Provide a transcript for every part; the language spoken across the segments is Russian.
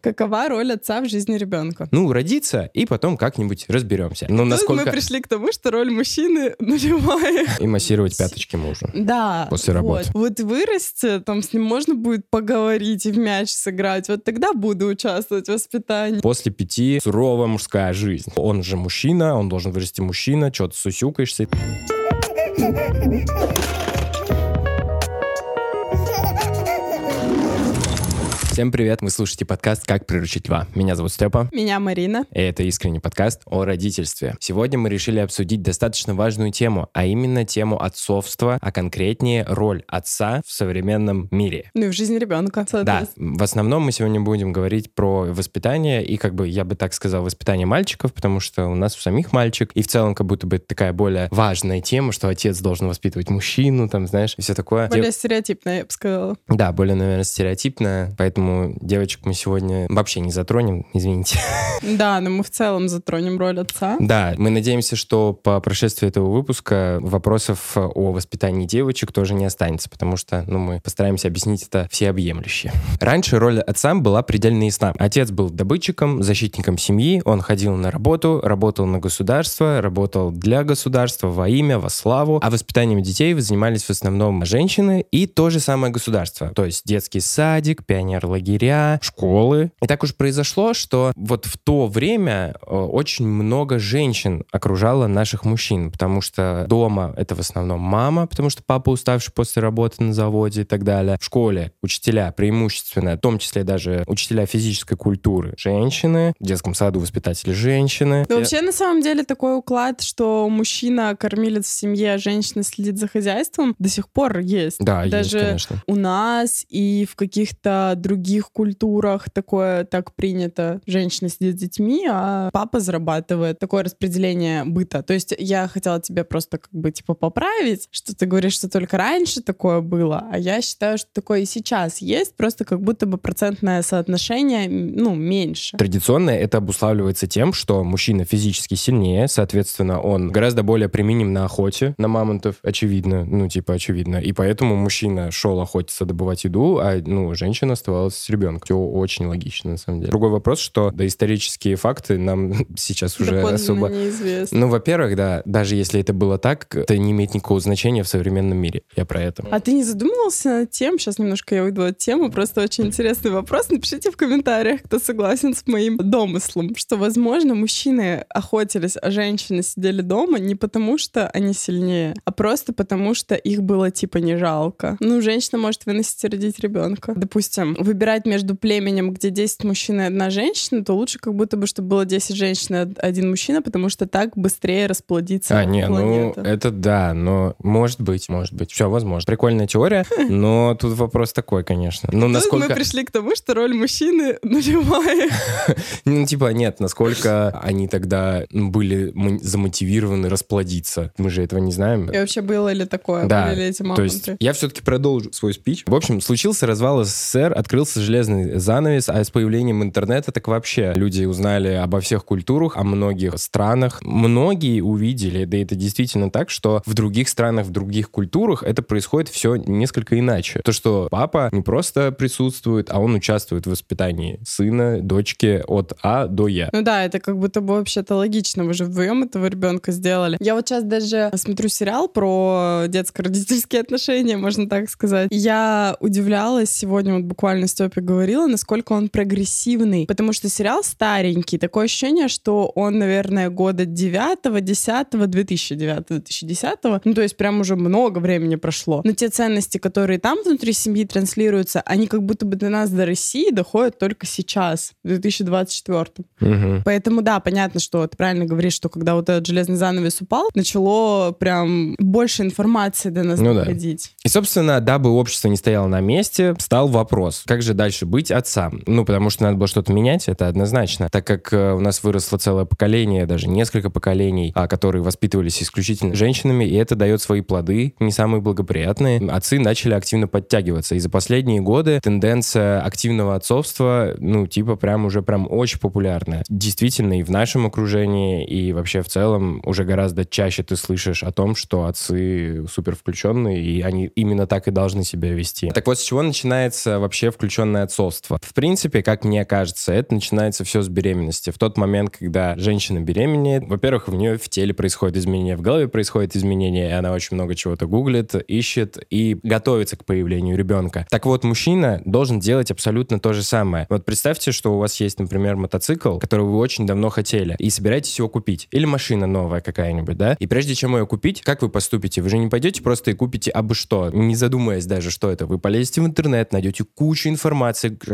Какова роль отца в жизни ребенка? Ну, родиться, и потом как-нибудь разберемся. Ну, Тут насколько... мы пришли к тому, что роль мужчины нулевая. И массировать пяточки мужу. Да. После работы. Вот. вот вырасти, там с ним можно будет поговорить и в мяч сыграть. Вот тогда буду участвовать в воспитании. После пяти суровая мужская жизнь. Он же мужчина, он должен вырасти мужчина, что-то сусюкаешься. Всем привет, вы слушаете подкаст «Как приручить льва». Меня зовут Степа. Меня Марина. И это искренний подкаст о родительстве. Сегодня мы решили обсудить достаточно важную тему, а именно тему отцовства, а конкретнее роль отца в современном мире. Ну и в жизни ребенка, Да, в основном мы сегодня будем говорить про воспитание и, как бы, я бы так сказал, воспитание мальчиков, потому что у нас у самих мальчик, и в целом как будто бы такая более важная тема, что отец должен воспитывать мужчину, там, знаешь, и все такое. Более стереотипно, я бы сказала. Да, более, наверное, стереотипно, поэтому девочек мы сегодня вообще не затронем, извините. Да, но мы в целом затронем роль отца. Да, мы надеемся, что по прошествии этого выпуска вопросов о воспитании девочек тоже не останется, потому что, ну, мы постараемся объяснить это всеобъемлюще. Раньше роль отца была предельно ясна. Отец был добытчиком, защитником семьи, он ходил на работу, работал на государство, работал для государства, во имя, во славу, а воспитанием детей занимались в основном женщины и то же самое государство, то есть детский садик, пионер-лагеря, школы. И так уж произошло, что вот в то время э, очень много женщин окружало наших мужчин, потому что дома это в основном мама, потому что папа уставший после работы на заводе и так далее. В школе учителя преимущественно, в том числе даже учителя физической культуры, женщины, в детском саду воспитатели женщины. Но вообще на самом деле такой уклад, что мужчина кормилец в семье, а женщина следит за хозяйством, до сих пор есть. Да, Даже есть, конечно. у нас и в каких-то других культурах такое так принято. Женщина сидит с детьми, а папа зарабатывает. Такое распределение быта. То есть я хотела тебе просто как бы типа поправить, что ты говоришь, что только раньше такое было, а я считаю, что такое и сейчас есть, просто как будто бы процентное соотношение, ну, меньше. Традиционно это обуславливается тем, что мужчина физически сильнее, соответственно, он гораздо более применим на охоте, на мамонтов, очевидно, ну, типа, очевидно. И поэтому мужчина шел охотиться, добывать еду, а, ну, женщина оставалась с ребенком. Все очень логично, на самом деле. Другой вопрос, что доисторические факты нам сейчас уже Доподлинно особо... неизвестно. Ну, во-первых, да, даже если это было так, это не имеет никакого значения в современном мире. Я про это. А ты не задумывался над тем, сейчас немножко я уйду от темы, просто очень интересный вопрос. Напишите в комментариях, кто согласен с моим домыслом, что, возможно, мужчины охотились, а женщины сидели дома не потому, что они сильнее, а просто потому, что их было типа не жалко. Ну, женщина может выносить и родить ребенка. Допустим, выбирать между племенем, где 10 мужчин и одна женщина, то лучше как будто бы, чтобы было 10 женщин и один мужчина, потому что так быстрее расплодится А, не, ну, это да, но может быть, может быть. Все возможно. Прикольная теория, но тут вопрос такой, конечно. Ну, Тут насколько... мы пришли к тому, что роль мужчины нулевая. Ну, типа, нет, насколько они тогда ну, были замотивированы расплодиться. Мы же этого не знаем. И вообще было ли такое? Да, То есть я все-таки продолжу свой спич. В общем, случился развал СССР, открылся железный занавес, а с появлением интернета так вообще люди узнали обо всех культурах, о многих странах. Многие увидели, да это действительно так, что в других странах, в других культурах это происходит все несколько иначе. То, что папа не просто присутствует, а он участвует в воспитании сына, дочки от А до Я. Ну да, это как будто бы вообще-то логично. Вы же вдвоем этого ребенка сделали. Я вот сейчас даже смотрю сериал про детско-родительские отношения, можно так сказать. Я удивлялась сегодня, вот буквально Степе говорила, насколько он прогрессивный. Потому что сериал старенький. Такое ощущение, что он, наверное, года 9 10 2009 2010 Ну, то есть прям уже много времени прошло. Но те ценности, которые там внутри семьи транслируются, они как будто бы до нас, до России, доходят только сейчас, в 2024. Мгм. Поэтому, да, понятно, что ты правильно говоришь, что когда вот этот железный занавес упал, начало прям больше информации до нас Ну да. доходить. И, собственно, дабы общество не стояло на месте, стал вопрос, как же дальше быть отцам? Ну, потому что надо было что-то менять, это однозначно. Так как э, у нас выросло целое поколение, даже несколько поколений, а, которые воспитывались исключительно женщинами, и это дает свои плоды, не самые благоприятные. Отцы начали активно подтягиваться. И за последние годы тенденция активного отцовства, ну, типа, прям уже прям очень популярная. Действительно, и в нашем окружении, и вообще в целом уже гораздо чаще ты слышишь о том, что отцы супер включенные, и они именно так и должны себя вести. Так вот, с чего начинается вообще включенность неразрешенное отцовство. В принципе, как мне кажется, это начинается все с беременности. В тот момент, когда женщина беременеет, во-первых, в нее в теле происходят изменения, в голове происходят изменения, и она очень много чего-то гуглит, ищет и готовится к появлению ребенка. Так вот, мужчина должен делать абсолютно то же самое. Вот представьте, что у вас есть, например, мотоцикл, который вы очень давно хотели, и собираетесь его купить. Или машина новая какая-нибудь, да? И прежде чем ее купить, как вы поступите? Вы же не пойдете просто и купите абы что, не задумываясь даже, что это. Вы полезете в интернет, найдете кучу информации,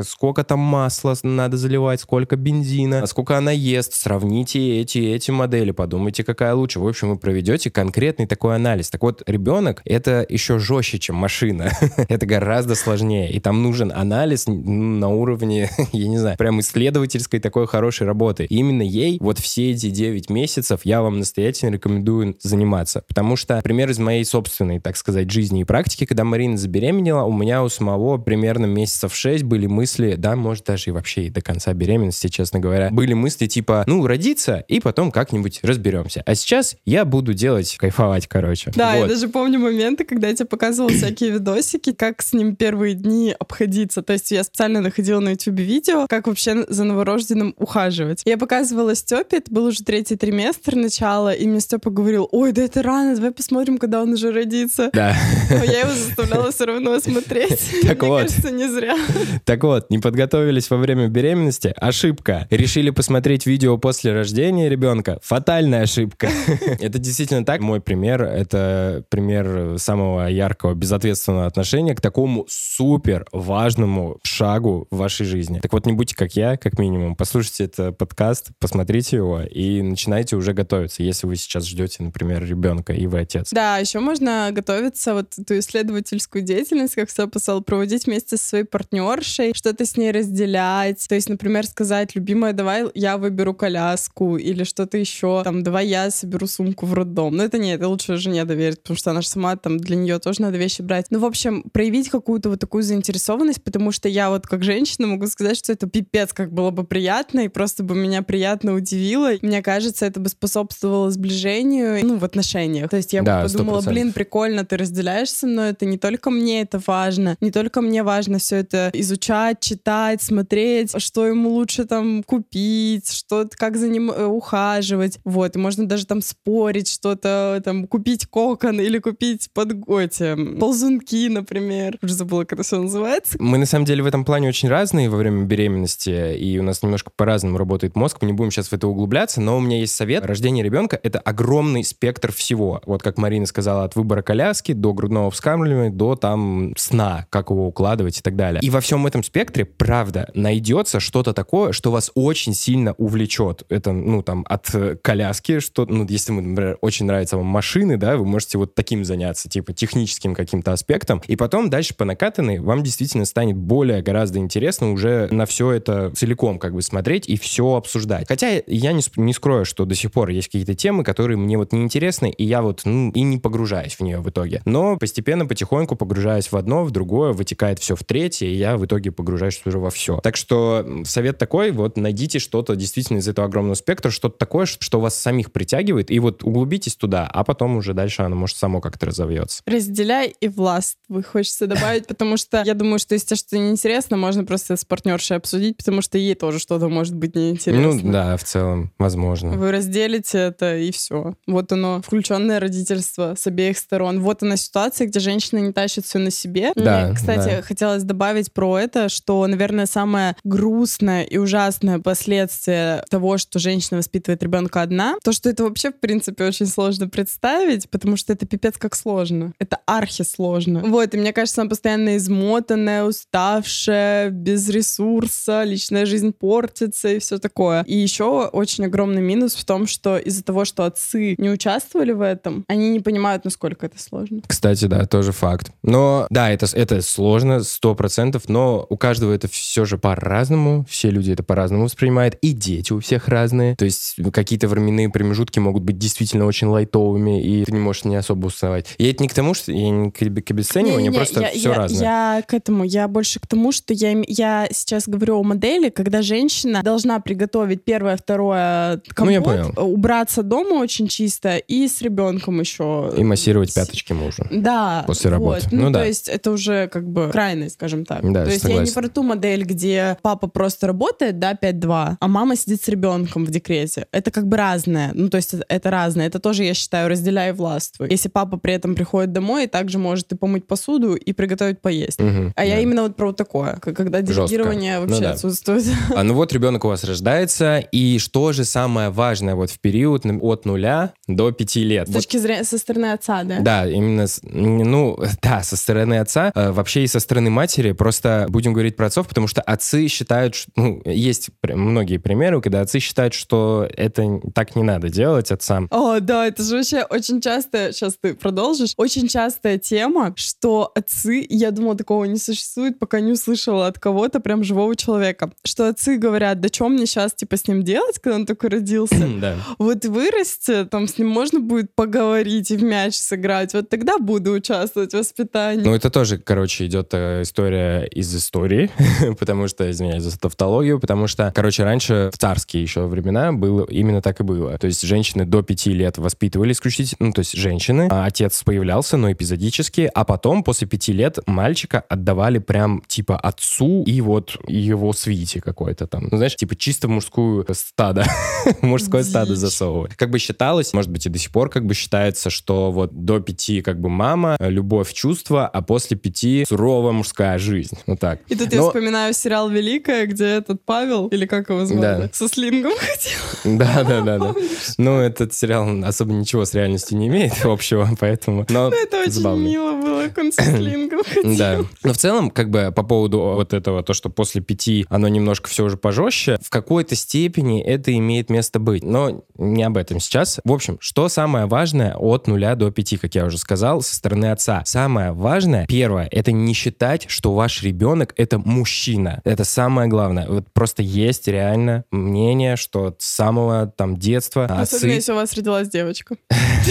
сколько там масла надо заливать, сколько бензина, сколько она ест, сравните эти эти модели, подумайте, какая лучше. В общем, вы проведете конкретный такой анализ. Так вот, ребенок — это еще жестче, чем машина. это гораздо сложнее. И там нужен анализ на уровне, я не знаю, прям исследовательской такой хорошей работы. Именно ей вот все эти 9 месяцев я вам настоятельно рекомендую заниматься. Потому что пример из моей собственной, так сказать, жизни и практики, когда Марина забеременела, у меня у самого примерно месяцев 6 были мысли, да, может даже и вообще и до конца беременности, честно говоря, были мысли типа, ну, родиться, и потом как-нибудь разберемся. А сейчас я буду делать, кайфовать, короче. Да, вот. я даже помню моменты, когда я тебе показывала всякие видосики, как с ним первые дни обходиться. То есть я специально находила на YouTube видео, как вообще за новорожденным ухаживать. Я показывала Степе, это был уже третий триместр начала, и мне Степа говорил, ой, да это рано, давай посмотрим, когда он уже родится. Да. Но я его заставляла все равно смотреть. Так Мне вот. кажется, не зря. Так вот, не подготовились во время беременности? Ошибка. Решили посмотреть видео после рождения ребенка? Фатальная ошибка. Это действительно так. Мой пример — это пример самого яркого, безответственного отношения к такому супер важному шагу в вашей жизни. Так вот, не будьте как я, как минимум. Послушайте этот подкаст, посмотрите его и начинайте уже готовиться, если вы сейчас ждете, например, ребенка и вы отец. Да, еще можно готовиться вот эту исследовательскую деятельность, как все писал, проводить вместе со своей партнершей, что-то с ней разделять. То есть, например, сказать, любимая, давай я выберу коляску или что-то еще. Там, давай я соберу сумку в роддом. Но это нет, это лучше жене доверить, потому что она же сама там для нее тоже надо вещи брать. Ну, в общем, проявить какую-то вот такую заинтересованность, потому что я вот как женщина могу сказать, что это пипец как было бы приятно, и просто бы меня приятно удивило. Мне кажется, это бы способствовало сближению, ну, в отношениях. То есть я Да, бы подумала, 100%. блин, прикольно, ты разделяешь со мной, это не только мне это важно, не только мне важно все это изучать, читать, смотреть, что ему лучше там купить, что, как за ним э, ухаживать. Вот, и можно даже там спорить, что-то там купить кокон или купить под эти ползунки, например. Уже забыла, как это все называется. Мы на самом деле в этом плане очень разные во время беременности, и у нас немножко по-разному работает мозг. Мы не будем сейчас в это углубляться, но у меня есть совет. Рождение ребенка — это огромный спектр всего. Вот как Марина сказала, от выбора коляски до грудного вскармливания, до там сна, как его укладывать и так далее. И во всем этом спектре, правда, найдется что-то такое, что вас очень сильно увлечет. Это, ну, там, от э, коляски, что, ну, если, например, очень нравятся вам машины, да, вы можете вот таким заняться, типа техническим каким-то аспектом, и потом дальше по накатанной вам действительно станет более гораздо интересно уже на все это целиком как бы смотреть и все обсуждать. Хотя я не, не скрою, что до сих пор есть какие-то темы, которые мне вот неинтересны, и я вот, ну, и не погружаюсь в нее в итоге. Но постепенно, потихоньку погружаюсь в одно, в другое, вытекает все в третье, и я в итоге погружаюсь уже во все. Так что совет такой, вот найдите что-то действительно из этого огромного спектра, что-то такое, что вас самих притягивает, и вот углубитесь туда, а потом уже дальше оно может само как-то разовьется. Разделяй и властвуй, хочется добавить, потому что я думаю, что если что-то неинтересно, можно просто с партнершей обсудить, потому что ей тоже что-то может быть неинтересно. Ну да, в целом, возможно. Вы разделите это, и все. Вот оно, включенное родительство с обеих сторон. Вот она ситуация, где женщина не тащит все на себе. Да, Мне, кстати, да. хотелось добавить про это, что, наверное, самое грустное и ужасное последствие того, что женщина воспитывает ребенка одна, то, что это вообще, в принципе, очень сложно представить, потому что это пипец как сложно. Это архисложно. Вот, и мне кажется, она постоянно измотанная, уставшая, без ресурса, личная жизнь портится и все такое. И еще очень огромный минус в том, что из-за того, что отцы не участвовали в этом, они не понимают, насколько это сложно. Кстати, да, тоже факт. Но да, это, это сложно, сто процентов, но у каждого это все же по-разному, все люди это по-разному воспринимают, и дети у всех разные. То есть какие-то временные промежутки могут быть действительно очень лайтовыми, и ты не можешь не особо узнавать. И это не к тому, что я не к, к обесцениванию, Не-не-не, просто я, все я- разное. Я к этому, я больше к тому, что я, я сейчас говорю о модели, когда женщина должна приготовить первое, второе компот, Ну, я понял. убраться дома очень чисто и с ребенком еще. И массировать пяточки мужу. Да. После работы. вот. Ну, Ну то да. есть это уже как бы крайность, скажем так. Да, То есть согласен. я не про ту модель, где папа просто работает, да, 5-2, а мама сидит с ребенком в декрете. Это как бы разное. Ну, то есть это, разное. Это тоже, я считаю, разделяй и властвуй. Если папа при этом приходит домой и также может и помыть посуду, и приготовить поесть. Мгм, А я да. именно вот про вот такое, когда Жестко. делегирование Ну вообще да. отсутствует. А ну вот ребенок у вас рождается, и что же самое важное вот в период от нуля до пяти лет? С Вот точки зрения со стороны отца, да? Да, именно, ну, да, со стороны отца, э, вообще и со стороны матери, просто будем говорить про отцов, потому что отцы считают, ш- ну, есть многие примеры, когда отцы считают, что это так не надо делать отцам. О, да, это же вообще очень часто, сейчас ты продолжишь, очень частая тема, что отцы, я думала, такого не существует, пока не услышала от кого-то прям живого человека, что отцы говорят, да что мне сейчас, типа, с ним делать, когда он только родился? Да. Вот вырасти, там с ним можно будет поговорить и в мяч сыграть, вот тогда буду участвовать в воспитании. Ну, это тоже, короче, идет э, история из истории, потому что, извиняюсь за тавтологию, потому что, короче, раньше в царские еще времена было именно так и было. То есть женщины до пяти лет воспитывали исключительно, ну, то есть женщины, а отец появлялся, но эпизодически, а потом, после пяти лет, мальчика отдавали прям, типа, отцу и вот его свите какой-то там. Ну, знаешь, типа, чисто в мужскую стадо, мужское стадо Дичь. засовывали. Как бы считалось, может быть, и до сих пор как бы считается, что вот до пяти как бы мама, любовь, чувства, а после пяти суровая мужская жизнь. Вот так. И тут я Но- вспоминаю сериал «Великая», где этот Павел, или как его звали, Да. со слингом хотел. Да, да, да, да. Ну, этот сериал особо ничего с реальностью не имеет общего, поэтому... Но Ну, Это очень забавный. мило было, как он со слингом хотел. Да. Но в целом, как бы по поводу вот этого, то, что после пяти оно немножко все уже пожестче, в какой-то степени это имеет место быть. Но не об этом сейчас. В общем, что самое важное от нуля до пяти, как я уже сказал, со стороны отца? Самое важное, первое, это не считать, что ваш ребенок — это мужчина. Это самое главное. Вот просто есть реально мнение, что с самого там детства Особенно, отцы если у вас родилась девочка.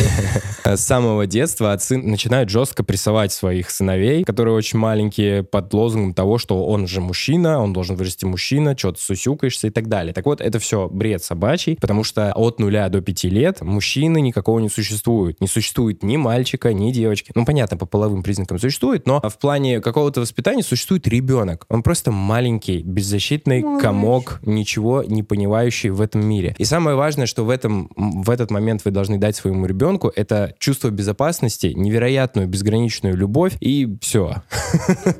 с самого детства отцы начинают жестко прессовать своих сыновей, которые очень маленькие, под лозунгом того, что он же мужчина, он должен вырасти мужчина, что ты сусюкаешься и так далее. Так вот, это все бред собачий, потому что от нуля до пяти лет мужчины никакого не существует. Не существует ни мальчика, ни девочки. Ну, понятно, по половым признакам существует, но в плане какого-то воспитания существует ребенок. Он просто маленький, беззащитный Малыш. комок, ничего не понимающий в этом мире. И самое важное, что в, этом, в этот момент вы должны дать своему ребенку, это чувство безопасности, невероятную безграничную любовь и все.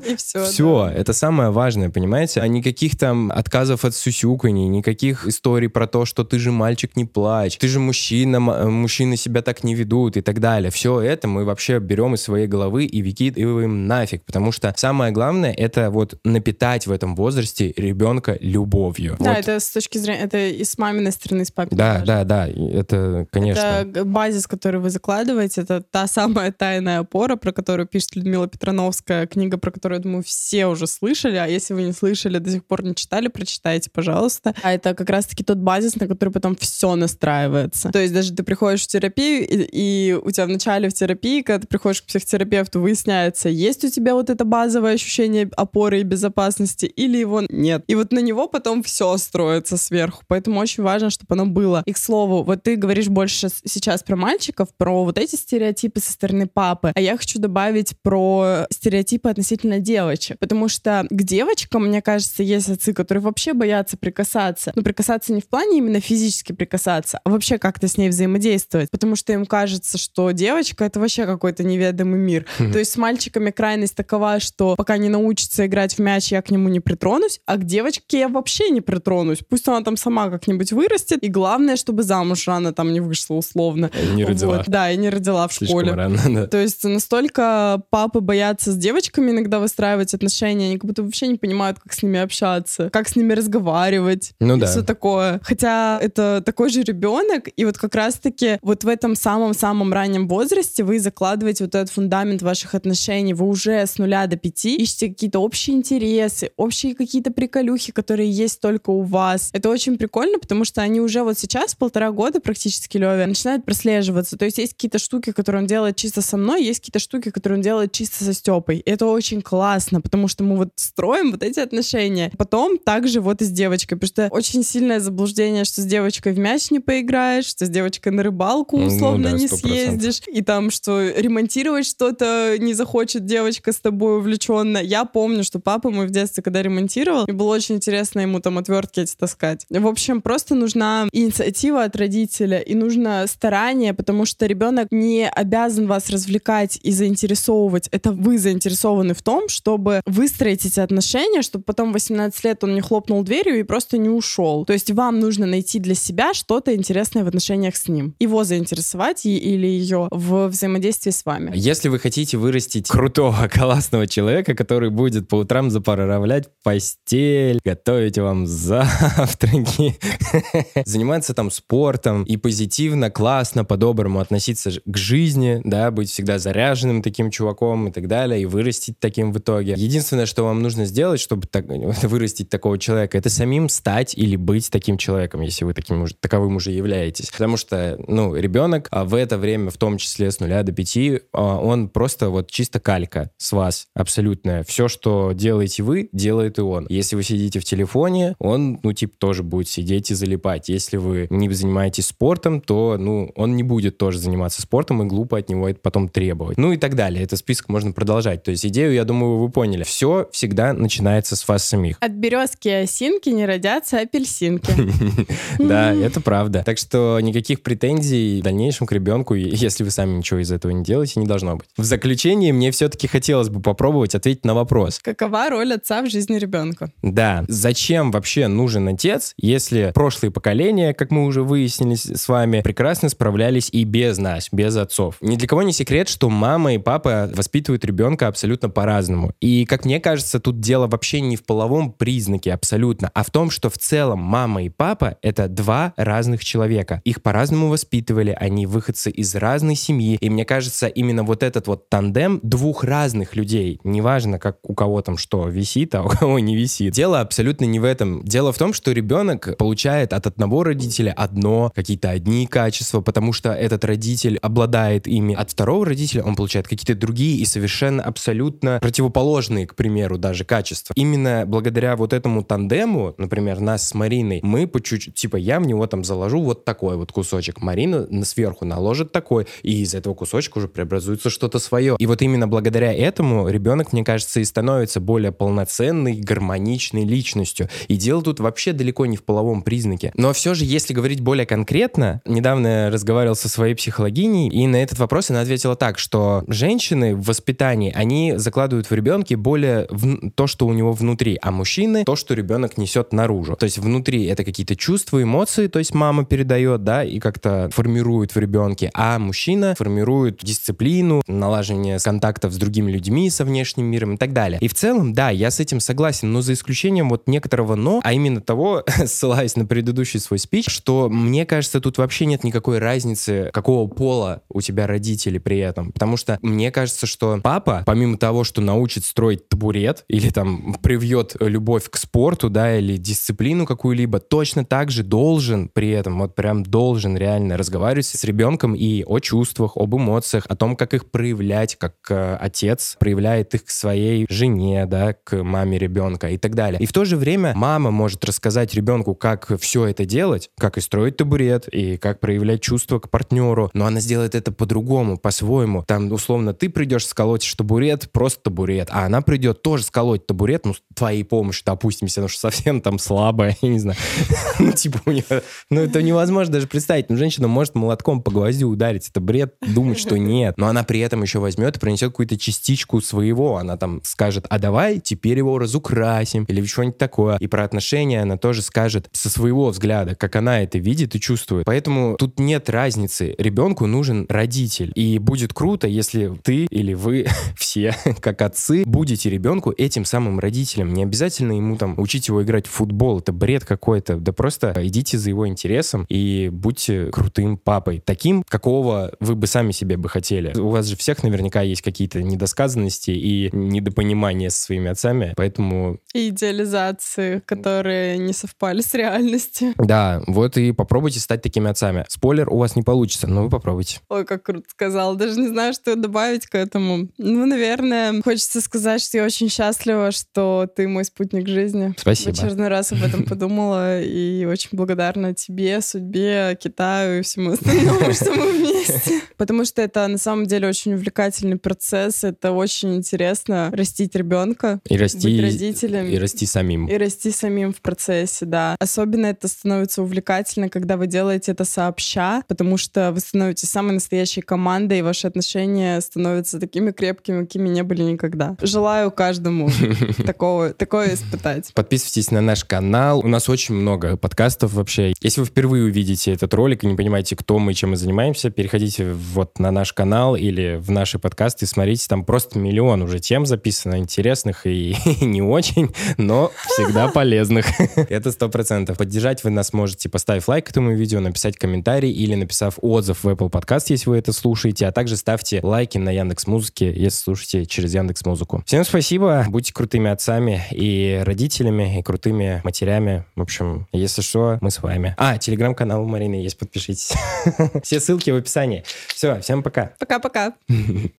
И все. Все, это самое важное, понимаете? А никаких там отказов от сюсюканий, никаких историй про то, что ты же мальчик, не плачь, ты же мужчина, э, мужчины себя так не ведут и так далее. Все это мы вообще берем из своей головы и выкидываем нафиг, потому что самое главное это вот напитать в этом возрасте ребенка любовью. Да, Вот. это с точки зрения, это и с маминой стороны, и с папиной. Да, тоже. да, да, это, конечно. Это базис, который вы закладываете, это та самая тайная опора, про которую пишет Людмила Петрановская, книга, про которую, я думаю, все уже слышали, а если вы не слышали, до сих пор не читали, прочитайте, пожалуйста. А это как раз-таки тот базис, на который потом все настраивается. То есть даже ты приходишь в терапию, и, и у тебя в начале в терапии, когда ты приходишь к психотерапевту, выясняется, есть у тебя вот это базовое ощущение опоры и безопасности, или его нет. И вот на него потом все строится сверху. Поэтому очень важно, чтобы оно было. И, к слову, вот ты говоришь больше сейчас про мальчиков, про вот эти стереотипы со стороны папы, а я хочу добавить про стереотипы относительно девочек. Потому что к девочкам, мне кажется, есть отцы, которые вообще боятся прикасаться. Ну, прикасаться не в плане именно физически прикасаться, а вообще как-то с ней взаимодействовать. Потому что им кажется, что девочка — это вообще какой-то неведомый мир. То есть с мальчиками крайность такова, что пока не научится играть в мяч, я к нему не притронусь, а к девочке я вообще не притронусь. Пусть она там сама как-нибудь вырастет, и главное, чтобы замуж рано там не вышла условно. Не родила. Вот, да, и не родила в Слишком школе. рано, да. То есть настолько папы боятся с девочками иногда выстраивать отношения, они как будто вообще не понимают, как с ними общаться, как с ними разговаривать Ну и да. все такое. Хотя это такой же ребенок, и вот как раз-таки вот в этом самом-самом раннем возрасте вы закладываете вот этот фундамент ваших отношений, вы уже с нуля до пяти ищете какие-то общие интересы, общие какие-то приколюхи, которые есть только у вас. Это очень прикольно, потому что они уже вот сейчас, полтора года практически, Лёве, начинают прослеживаться. То есть есть какие-то штуки, которые он делает чисто со мной, есть какие-то штуки, которые он делает чисто со Степой. И это очень классно, потому что мы вот строим вот эти отношения. Потом также вот и с девочкой, потому что очень сильное заблуждение, что с девочкой в мяч не поиграешь, что с девочкой на рыбалку Ну условно да, не 100%. съездишь, и там, что ремонтировать что-то не захочет девочка с тобой увлеченно. Я помню, что папа мой в детстве, когда ремонтировал, мне было очень интересно ему там отвертки эти таскать. В общем, просто нужна инициатива от родителя и нужно старание, потому что ребенок не обязан вас развлекать и заинтересовывать. Это вы заинтересованы в том, чтобы выстроить эти отношения, чтобы потом 18 лет он не хлопнул дверью и просто не ушел. То есть вам нужно найти для себя что-то интересное в отношениях с ним. Его заинтересовать или ее в взаимодействии с вами. Если вы хотите вырастить крутого, классного человека, который будет по утрам запаровлять постель, готовить вам завтраки, заниматься там спортом и позитивно, классно, по-доброму относиться к жизни, да, быть всегда заряженным таким чуваком и так далее, и вырастить таким в итоге. Единственное, что вам нужно сделать, чтобы так, вырастить такого человека, это самим стать или быть таким человеком, если вы таким уже, таковым уже являетесь. Потому что, ну, ребенок а в это время, в том числе с нуля до пяти, а, он просто вот чисто калька с вас абсолютная. Все, что делаете вы, делает и он. Если вы сидите в телефоне, он, ну, типа, тоже будет сидеть и залипать. Если вы не занимаетесь спортом, то, ну, он не будет тоже заниматься спортом, и глупо от него это потом требовать. Ну и так далее. Это список можно продолжать. То есть идею, я думаю, вы поняли. Все всегда начинается с вас самих. От березки осинки не родятся апельсинки. Да, это правда. Так что никаких претензий в дальнейшем к ребенку, если вы сами ничего из этого не делаете, не должно быть. В заключение мне все-таки хотелось бы попробовать ответить на вопрос. Какова роль отца в жизни ребенка? Да. Зачем вообще нужен отец, если прошлые поколения, как мы уже выяснили с вами, прекрасно справлялись и без нас, без отцов? Ни для кого не секрет, что мама и папа воспитывают ребенка абсолютно по-разному. И, как мне кажется, тут дело вообще не в половом признаке абсолютно, а в том, что в целом мама и папа — это два разных человека. Их по-разному воспитывали, они выходцы из разной семьи. И мне кажется, именно вот этот вот тандем двух разных людей, неважно, как у кого там что висит, а у кого не висит. Дело абсолютно не в этом. Дело в том, что ребенок получает от одного родителя одно, какие-то одни качества, потому что этот родитель обладает ими. От второго родителя он получает какие-то другие и совершенно абсолютно противоположные, к примеру, даже качества. Именно благодаря вот этому тандему, например, нас с Мариной, мы по чуть-чуть, типа, я в него там заложу вот такой вот кусочек, Марина сверху наложит такой, и из этого кусочка уже преобразуется что-то свое. И вот именно благодаря этому ребенок, мне кажется, и становится более полноценной, гармоничной личностью. И дело тут вообще далеко не в половом признаке. Но все же, если говорить более конкретно, недавно я разговаривал со своей психологиней, и на этот вопрос она ответила так, что женщины в воспитании, они закладывают в ребенке более в то, что у него внутри, а мужчины то, что ребенок несет наружу. То есть внутри это какие-то чувства, эмоции, то есть мама передает, да, и как-то формирует в ребенке, а мужчина формирует дисциплину, налаживание контактов с другими людьми, со внешним миром и так далее. И в целом, да, я с этим согласен, но за исключением вот некоторого но, а именно того, ссылаясь на предыдущий свой спич, что мне кажется, тут вообще нет никакой разницы, какого пола у тебя родители при этом. Потому что мне кажется, что папа, помимо того, что научит строить табурет или там привьет любовь к спорту, да, или дисциплину какую-либо, точно так же должен при этом, вот прям должен реально разговаривать с ребенком и о чувствах, об эмоциях, о том, как их проявлять, как э, отец проявляет их к своей жене, да, к маме ребенка и так далее. И в то же время мама может рассказать ребенку, как все это делать, как и строить табурет, и как проявлять чувства к партнеру, но она сделает это по-другому, по-своему. Там, условно, ты придешь сколоть табурет, просто табурет, а она придет тоже сколоть табурет, ну, с твоей помощью, допустим, если она уж совсем там слабая, я не знаю. Ну, типа, у нее, ну, это невозможно даже представить. Ну, женщина может молотком по гвоздю ударить, это бред, думать, что нет. Но она при этом еще возьмет и принесет какую-то частичку своего. Она там скажет, а давай теперь его разукрасим, или что-нибудь такое. И про отношения она тоже скажет со своего взгляда, как она это видит и чувствует. Поэтому тут нет разницы. Ребенку нужен родитель. И будет круто, если ты или вы все, как отцы, будете ребенку этим самым родителем. Не обязательно ему там учить его играть в футбол. Это бред какой-то. Да просто идите за его интересом и будьте крутым папой. Таким, какого вы бы сами себе бы хотели. У вас же всех наверняка есть какие-то недосказанности и недопонимания со своими отцами, поэтому... И идеализации, которые не совпали с реальностью. Да, вот и попробуйте стать такими отцами. Спойлер, у вас не получится, но вы попробуйте. Ой, как круто сказал. Даже не знаю, что добавить к этому. Ну, наверное, хочется сказать, что я очень счастлива, что ты мой спутник жизни. Спасибо. В очередной раз об этом подумала и очень благодарна тебе, судьбе, Китаю и всему остальному, что мы вместе. Потому что это на самом деле очень увлекательный процесс, это очень интересно расти растить ребенка, И расти, быть родителем. и расти самим. И расти самим в процессе, да. Особенно это становится увлекательно, когда вы делаете это сообща, потому что вы становитесь самой настоящей командой, и ваши отношения становятся такими крепкими, какими не были никогда. Желаю каждому такого, такое испытать. Подписывайтесь на наш канал. У нас очень много подкастов вообще. Если вы впервые увидите этот ролик и не понимаете, кто мы, чем мы занимаемся, переходите вот на наш канал или в наши подкасты и смотрите. Там просто миллион уже тем записано, интересных и не очень, но всегда полезных. Это сто процентов. Поддержать вы нас можете, поставив лайк этому видео, написать комментарий или написав отзыв в Apple Podcast, если вы это слушаете, а также ставьте лайки на Яндекс Музыке, если слушаете через Яндекс Музыку. Всем спасибо, будьте крутыми отцами и родителями, и крутыми матерями. В общем, если что, мы с вами. А, телеграм-канал у Марины есть, подпишитесь. Все ссылки в описании. Все, всем пока. Пока-пока.